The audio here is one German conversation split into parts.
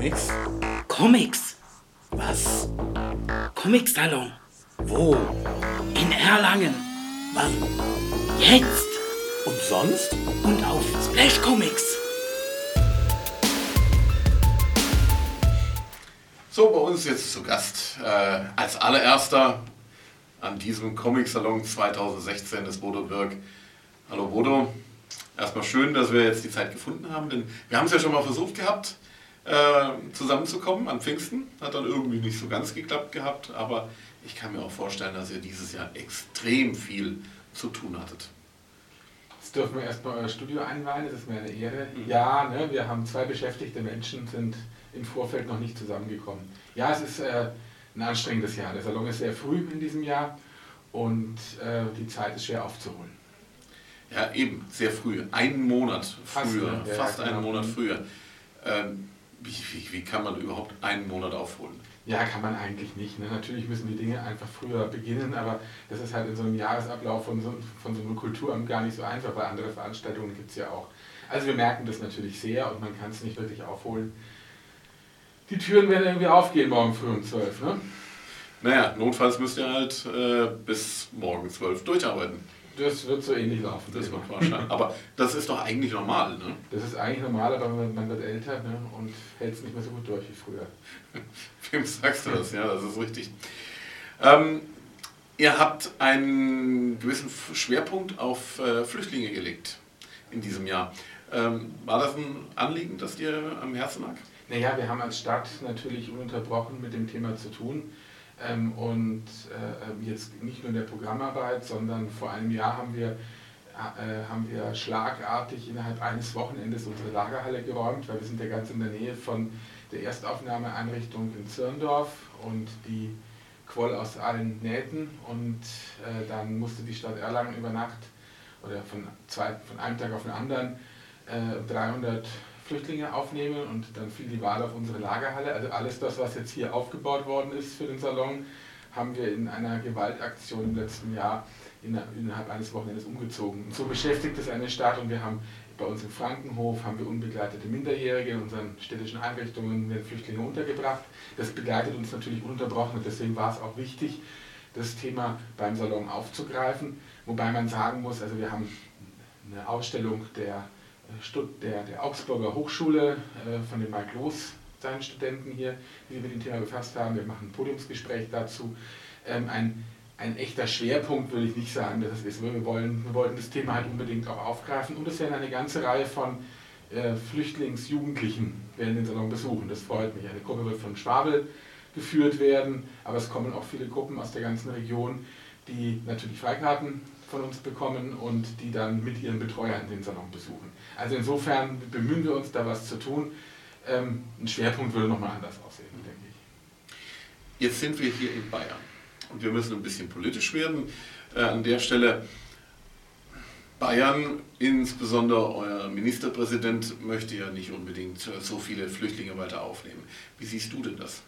Comics? Comics? Was? Comic-Salon. Wo? In Erlangen. Wann? Jetzt. Und sonst? Und auf Splash Comics. So, bei uns jetzt zu Gast äh, als allererster an diesem Comic-Salon 2016 des Bodo Birk. Hallo Bodo, erstmal schön, dass wir jetzt die Zeit gefunden haben, denn wir haben es ja schon mal versucht gehabt, äh, zusammenzukommen an Pfingsten. Hat dann irgendwie nicht so ganz geklappt gehabt, aber ich kann mir auch vorstellen, dass ihr dieses Jahr extrem viel zu tun hattet. Jetzt dürfen wir erstmal euer Studio einweihen, das ist mir eine Ehre. Mhm. Ja, ne, wir haben zwei beschäftigte Menschen, sind im Vorfeld noch nicht zusammengekommen. Ja, es ist äh, ein anstrengendes Jahr. Der Salon ist sehr früh in diesem Jahr und äh, die Zeit ist schwer aufzuholen. Ja, eben, sehr früh. Einen Monat Fast, früher, ne? Ja, fast ja, einen genau. Monat früher. Ähm, wie, wie, wie kann man überhaupt einen Monat aufholen? Ja, kann man eigentlich nicht. Ne? Natürlich müssen die Dinge einfach früher beginnen, aber das ist halt in so einem Jahresablauf von so, von so einem Kulturamt gar nicht so einfach, weil andere Veranstaltungen gibt es ja auch. Also wir merken das natürlich sehr und man kann es nicht wirklich aufholen. Die Türen werden irgendwie aufgehen morgen früh um 12, ne? Naja, notfalls müsst ihr halt äh, bis morgen 12 durcharbeiten. Das wird so ähnlich laufen. Das wird wahrscheinlich. Aber das ist doch eigentlich normal, ne? Das ist eigentlich normal, aber man, man wird älter ne? und hält es nicht mehr so gut durch wie früher. Wem sagst du das? Ja, das ist richtig. Ähm, ihr habt einen gewissen Schwerpunkt auf äh, Flüchtlinge gelegt in diesem Jahr. Ähm, war das ein Anliegen, das dir am Herzen lag? Naja, wir haben als Stadt natürlich ununterbrochen mit dem Thema zu tun. Ähm, und äh, jetzt nicht nur in der Programmarbeit, sondern vor einem Jahr haben wir, äh, haben wir schlagartig innerhalb eines Wochenendes unsere Lagerhalle geräumt, weil wir sind ja ganz in der Nähe von der Erstaufnahmeeinrichtung in Zirndorf und die quoll aus allen Nähten. Und äh, dann musste die Stadt Erlangen über Nacht oder von, zwei, von einem Tag auf den anderen äh, 300 Flüchtlinge aufnehmen und dann fiel die Wahl auf unsere Lagerhalle. Also alles das, was jetzt hier aufgebaut worden ist für den Salon, haben wir in einer Gewaltaktion im letzten Jahr inner- innerhalb eines Wochenendes umgezogen. Und so beschäftigt es eine Stadt und wir haben bei uns im Frankenhof haben wir unbegleitete Minderjährige in unseren städtischen Einrichtungen werden Flüchtlinge untergebracht. Das begleitet uns natürlich ununterbrochen und deswegen war es auch wichtig, das Thema beim Salon aufzugreifen. Wobei man sagen muss, also wir haben eine Ausstellung der, der, der Augsburger Hochschule äh, von dem Mike Loos, seinen Studenten hier, die sich mit dem Thema befasst haben. Wir machen ein Podiumsgespräch dazu. Ähm, ein, ein echter Schwerpunkt würde ich nicht sagen, dass es ist. Wir, wollen, wir wollten das Thema halt unbedingt auch aufgreifen und es werden eine ganze Reihe von äh, Flüchtlingsjugendlichen werden den Salon besuchen. Das freut mich. Eine Gruppe wird von Schwabel geführt werden, aber es kommen auch viele Gruppen aus der ganzen Region, die natürlich Freikarten von uns bekommen und die dann mit ihren Betreuern den Salon besuchen. Also insofern bemühen wir uns, da was zu tun. Ähm, ein Schwerpunkt würde nochmal anders aussehen, denke ich. Jetzt sind wir hier in Bayern und wir müssen ein bisschen politisch werden. Äh, an der Stelle, Bayern, insbesondere euer Ministerpräsident, möchte ja nicht unbedingt so viele Flüchtlinge weiter aufnehmen. Wie siehst du denn das?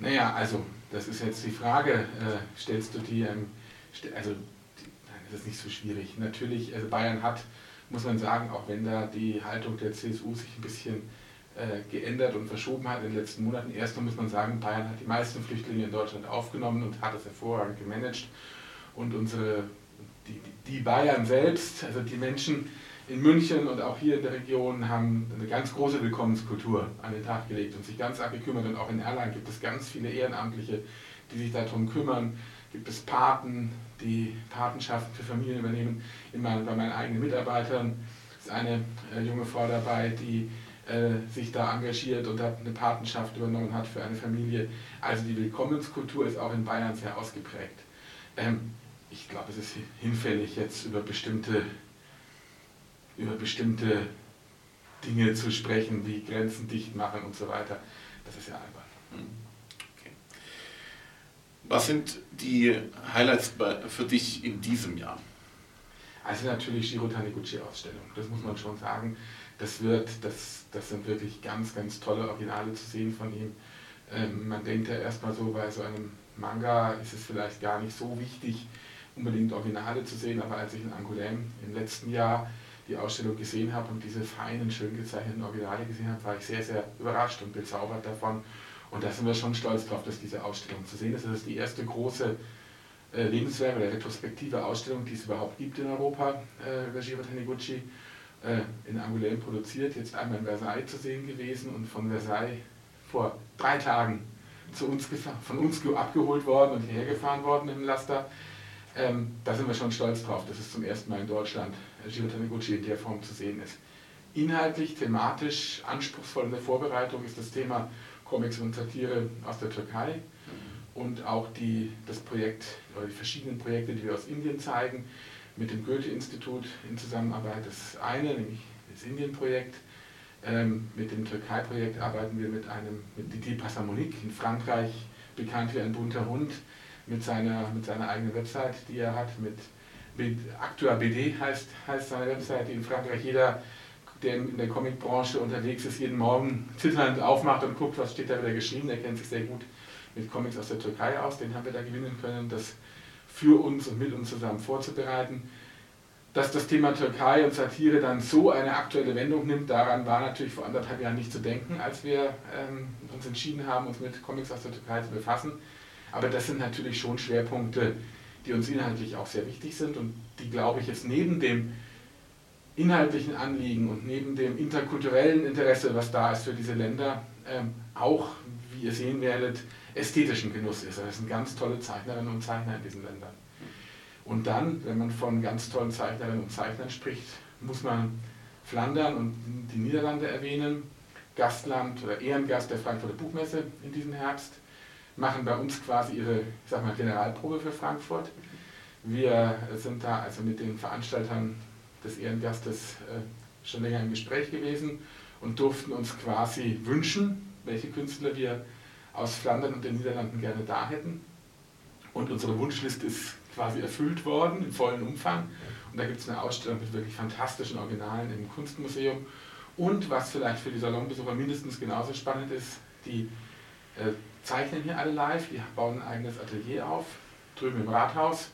Naja, also, das ist jetzt die Frage, äh, stellst du die, ähm, st also, die, nein, das ist nicht so schwierig. Natürlich, also Bayern hat, muss man sagen, auch wenn da die Haltung der CSU sich ein bisschen äh, geändert und verschoben hat in den letzten Monaten. Erstmal muss man sagen, Bayern hat die meisten Flüchtlinge in Deutschland aufgenommen und hat es hervorragend gemanagt. Und unsere, die, die Bayern selbst, also die Menschen in München und auch hier in der Region, haben eine ganz große Willkommenskultur an den Tag gelegt und sich ganz arg gekümmert. Und auch in Erlangen gibt es ganz viele Ehrenamtliche, die sich darum kümmern. Gibt es Paten, die Patenschaften für Familien übernehmen. Immer bei meinen eigenen Mitarbeitern ist eine äh, junge Frau dabei, die äh, sich da engagiert und hat eine Patenschaft übernommen hat für eine Familie. Also die Willkommenskultur ist auch in Bayern sehr ausgeprägt. Ähm, ich glaube, es ist hinfällig, jetzt über bestimmte, über bestimmte Dinge zu sprechen, wie Grenzen dicht machen und so weiter. Das ist ja albern. Was sind die Highlights für dich in diesem Jahr? Also natürlich Giro Taniguchi-Ausstellung, das muss man schon sagen. Das, wird, das, das sind wirklich ganz, ganz tolle Originale zu sehen von ihm. Ähm, man denkt ja erstmal so, bei so einem Manga ist es vielleicht gar nicht so wichtig, unbedingt Originale zu sehen, aber als ich in Angoulême im letzten Jahr die Ausstellung gesehen habe und diese feinen, schön gezeichneten Originale gesehen habe, war ich sehr, sehr überrascht und bezaubert davon. Und da sind wir schon stolz drauf, dass diese Ausstellung zu sehen ist. Das ist die erste große äh, Lebenswerk oder retrospektive Ausstellung, die es überhaupt gibt in Europa, äh, Giro Taniguchi, äh, in Angoulême produziert, jetzt einmal in Versailles zu sehen gewesen und von Versailles vor drei Tagen zu uns von uns abgeholt worden und hierher gefahren worden im Laster. Ähm, da sind wir schon stolz drauf, dass es zum ersten Mal in Deutschland Giro Taniguchi in der Form zu sehen ist. Inhaltlich, thematisch, anspruchsvoll in der Vorbereitung ist das Thema Comics und Satire aus der Türkei und auch die, das Projekt oder die verschiedenen Projekte, die wir aus Indien zeigen, mit dem Goethe-Institut in Zusammenarbeit. Das eine, nämlich das Indien-Projekt. Ähm, mit dem Türkei-Projekt arbeiten wir mit einem, mit Didier Passamonique in Frankreich, bekannt wie ein bunter Hund, mit seiner, mit seiner eigenen Website, die er hat, mit, mit Actua BD heißt, heißt seine Website, die in Frankreich jeder, der in der Comicbranche unterwegs ist, jeden Morgen zitternd aufmacht und guckt, was steht da wieder geschrieben. Er kennt sich sehr gut mit Comics aus der Türkei aus. Den haben wir da gewinnen können, das für uns und mit uns zusammen vorzubereiten. Dass das Thema Türkei und Satire dann so eine aktuelle Wendung nimmt, daran war natürlich vor anderthalb Jahren nicht zu denken, als wir ähm, uns entschieden haben, uns mit Comics aus der Türkei zu befassen. Aber das sind natürlich schon Schwerpunkte, die uns inhaltlich auch sehr wichtig sind und die, glaube ich, jetzt neben dem inhaltlichen Anliegen und neben dem interkulturellen Interesse, was da ist für diese Länder, ähm, auch, wie ihr sehen werdet, ästhetischen Genuss ist. Das sind ganz tolle Zeichnerinnen und Zeichner in diesen Ländern. Und dann, wenn man von ganz tollen Zeichnerinnen und Zeichnern spricht, muss man Flandern und die Niederlande erwähnen. Gastland oder Ehrengast der Frankfurter Buchmesse in diesem Herbst machen bei uns quasi ihre ich sag mal, Generalprobe für Frankfurt. Wir sind da also mit den Veranstaltern des Ehrengastes äh, schon länger im Gespräch gewesen und durften uns quasi wünschen, welche Künstler wir aus Flandern und den Niederlanden gerne da hätten. Und unsere Wunschliste ist quasi erfüllt worden im vollen Umfang. Und da gibt es eine Ausstellung mit wirklich fantastischen Originalen im Kunstmuseum. Und was vielleicht für die Salonbesucher mindestens genauso spannend ist, die äh, zeichnen hier alle live, die bauen ein eigenes Atelier auf, drüben im Rathaus,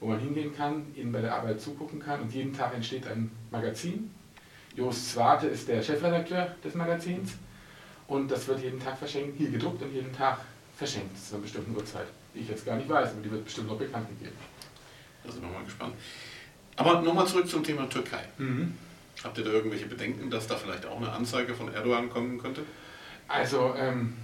wo man hingehen kann, ihnen bei der Arbeit zugucken kann und jeden Tag entsteht ein Magazin. Jost Zwarte ist der Chefredakteur des Magazins und das wird jeden Tag verschenkt, hier gedruckt und jeden Tag verschenkt zu einer bestimmten Uhrzeit, die ich jetzt gar nicht weiß, aber die wird bestimmt noch bekannt gegeben. Da sind wir mal gespannt. Aber nochmal zurück zum Thema Türkei. Mhm. Habt ihr da irgendwelche Bedenken, dass da vielleicht auch eine Anzeige von Erdogan kommen könnte? Also, ähm,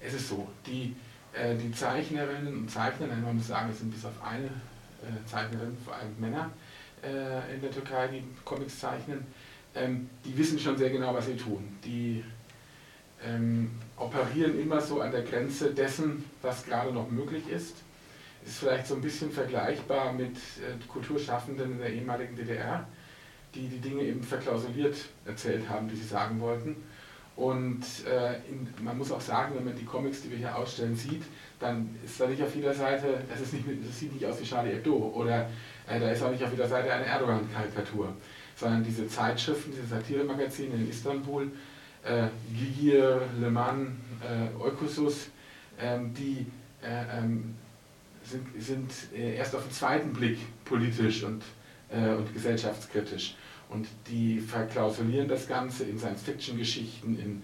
es ist so, die, äh, die Zeichnerinnen und Zeichner, man muss sagen, es sind bis auf eine äh, Zeichnerin, vor allem Männer äh, in der Türkei, die Comics zeichnen, ähm, die wissen schon sehr genau, was sie tun. Die ähm, operieren immer so an der Grenze dessen, was gerade noch möglich ist. Ist vielleicht so ein bisschen vergleichbar mit äh, Kulturschaffenden in der ehemaligen DDR, die die Dinge eben verklausuliert erzählt haben, die sie sagen wollten. Und äh, in, man muss auch sagen, wenn man die Comics, die wir hier ausstellen, sieht, dann ist da nicht auf jeder Seite, das, ist nicht, das sieht nicht aus wie Charlie Hebdo oder äh, da ist auch nicht auf jeder Seite eine Erdogan-Karikatur sondern diese Zeitschriften, diese Satiremagazine in Istanbul, äh, Gigir, Le Mans, äh, Eukusus, ähm, die äh, ähm, sind, sind äh, erst auf den zweiten Blick politisch und, äh, und gesellschaftskritisch. Und die verklausulieren das Ganze in Science-Fiction-Geschichten, in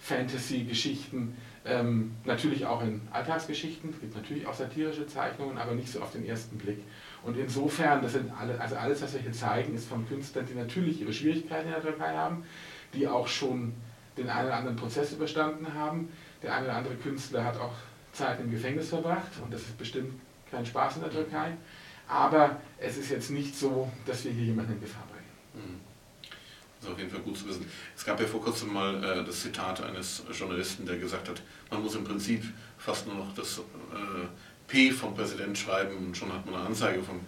Fantasy-Geschichten, ähm, natürlich auch in Alltagsgeschichten. Es gibt natürlich auch satirische Zeichnungen, aber nicht so auf den ersten Blick. Und insofern, das sind alle, also alles, was wir hier zeigen, ist von Künstlern, die natürlich ihre Schwierigkeiten in der Türkei haben, die auch schon den einen oder anderen Prozess überstanden haben. Der eine oder andere Künstler hat auch Zeit im Gefängnis verbracht und das ist bestimmt kein Spaß in der Türkei. Aber es ist jetzt nicht so, dass wir hier jemanden in Gefahr bringen. Das ist auf jeden Fall gut zu wissen. Es gab ja vor kurzem mal äh, das Zitat eines Journalisten, der gesagt hat, man muss im Prinzip fast nur noch das äh, P vom Präsident schreiben und schon hat man eine Anzeige von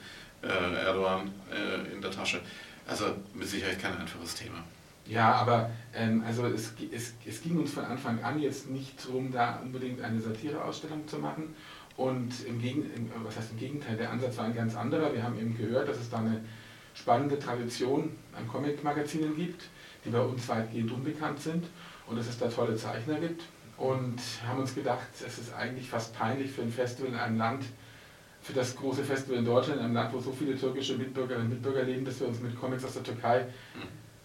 äh, Erdogan äh, in der Tasche. Also mit Sicherheit kein einfaches Thema. Ja, aber ähm, also es, es, es ging uns von Anfang an jetzt nicht darum, da unbedingt eine Satireausstellung zu machen. Und im, Gegen, was heißt im Gegenteil, der Ansatz war ein ganz anderer. Wir haben eben gehört, dass es da eine spannende Tradition an Comic-Magazinen gibt, die bei uns weitgehend unbekannt sind und dass es da tolle Zeichner gibt und haben uns gedacht, es ist eigentlich fast peinlich für ein Festival in einem Land für das große Festival in Deutschland, in einem Land, wo so viele türkische Mitbürgerinnen und Mitbürger leben, dass wir uns mit Comics aus der Türkei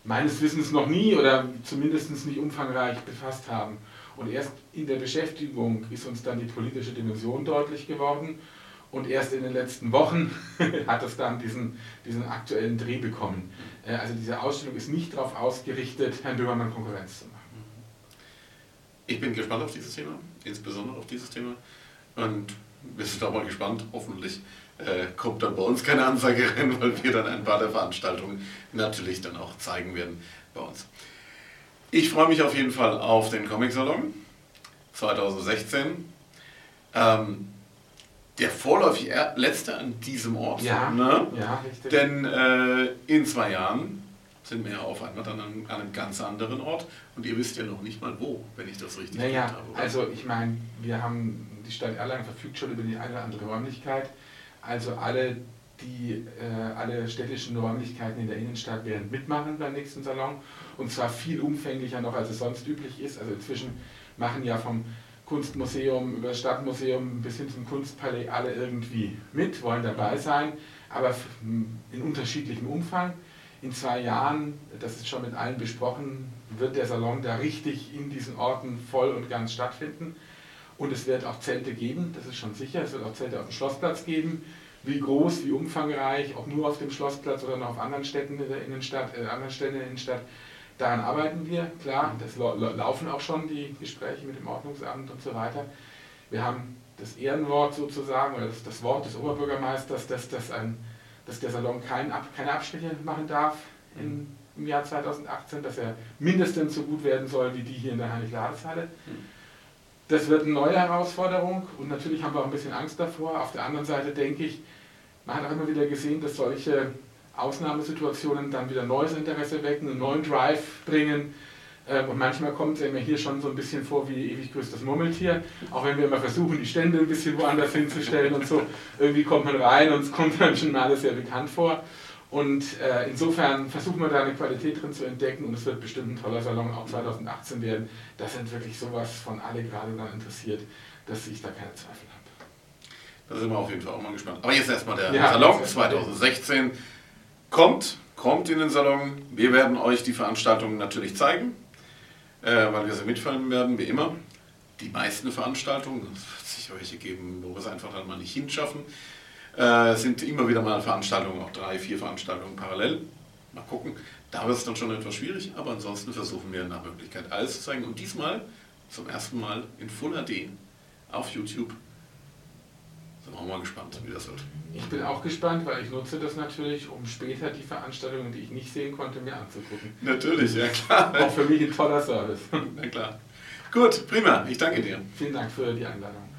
meines Wissens noch nie oder zumindest nicht umfangreich befasst haben. Und erst in der Beschäftigung ist uns dann die politische Dimension deutlich geworden. Und erst in den letzten Wochen hat es dann diesen, diesen aktuellen Dreh bekommen. Äh, Also diese Ausstellung ist nicht darauf ausgerichtet, Herrn Böhmermann Konkurrenz zu machen. Ich bin gespannt auf dieses Thema, insbesondere auf dieses Thema. Und wir sind auch mal gespannt, hoffentlich äh, kommt dann bei uns keine Ansage rein, weil wir dann ein paar der Veranstaltungen natürlich dann auch zeigen werden bei uns. Ich freue mich auf jeden Fall auf den Comic-Salon 2016. Ähm, der vorläufig letzte an diesem Ort. Ja, Ne? ja richtig. Denn äh, in zwei Jahren sind wir ja auf einmal dann an, an einem ganz anderen Ort und ihr wisst ja noch nicht mal wo, wenn ich das richtig Naja, gehört habe. oder? also ich meine, wir haben, die Stadt Erlangen verfügt schon über die eine oder andere Räumlichkeit. Also alle, die, äh, alle städtischen Räumlichkeiten in der Innenstadt werden mitmachen beim nächsten Salon. Und zwar viel umfänglicher noch, als es sonst üblich ist. Also inzwischen machen ja vom Kunstmuseum über das Stadtmuseum bis hin zum Kunstpalais alle irgendwie mit, wollen dabei sein, aber in unterschiedlichem Umfang. In zwei Jahren, das ist schon mit allen besprochen, wird der Salon da richtig in diesen Orten voll und ganz stattfinden. Und es wird auch Zelte geben, das ist schon sicher. Es wird auch Zelte auf dem Schlossplatz geben. Wie groß, wie umfangreich, ob nur auf dem Schlossplatz oder noch auf anderen Städten in der Innenstadt, äh, anderen Städten in der Innenstadt, daran arbeiten wir. Klar, das lau- lau- laufen auch schon die Gespräche mit dem Ordnungsamt und so weiter. Wir haben das Ehrenwort sozusagen, oder das, das Wort des Oberbürgermeisters, dass, das ein, dass der Salon kein keine Abstriche machen darf in, im Jahr 2018, dass er mindestens so gut werden soll wie die hier in der Heinrich-Lades-Halle. Das wird eine neue Herausforderung und natürlich haben wir auch ein bisschen Angst davor. Auf der anderen Seite denke ich, man hat auch immer wieder gesehen, dass solche Ausnahmesituationen dann wieder neues Interesse wecken, einen neuen Drive bringen. Ähm, Und manchmal kommt es mir hier schon so ein bisschen vor wie ewig größtes Murmeltier. Auch wenn wir immer versuchen, die Stände ein bisschen woanders hinzustellen und so. Irgendwie kommt man rein und es kommt dann schon alles sehr bekannt vor. Und äh, insofern versuchen wir da eine Qualität drin zu entdecken und es wird bestimmt ein toller Salon auch 2018 werden. Da sind wirklich sowas von alle gerade daran interessiert, dass ich da keine Zweifel habe. Da sind wir auf jeden Fall auch mal gespannt. Aber jetzt erstmal der Ja, Salon jetzt erstmal der. 2016. Kommt, kommt in den Salon. Wir werden euch die Veranstaltungen natürlich zeigen, äh, weil wir sie mitfilmen werden, wie immer. Die meisten Veranstaltungen, es wird sicher welche geben, wo wir es einfach dann mal nicht hinschaffen. Äh, sind immer wieder mal Veranstaltungen, auch drei, vier Veranstaltungen parallel. Mal gucken. Da wird es dann schon etwas schwierig, aber ansonsten versuchen wir nach Möglichkeit alles zu zeigen. Und diesmal zum ersten Mal in Full HD auf YouTube. Sind wir auch mal gespannt, wie das wird. Ich bin auch gespannt, weil ich nutze das natürlich, um später die Veranstaltungen, die ich nicht sehen konnte, mir anzugucken. Natürlich, ja klar. Auch für mich ein toller Service. Na klar. Gut, prima. Ich danke dir. Vielen Dank für die Einladung.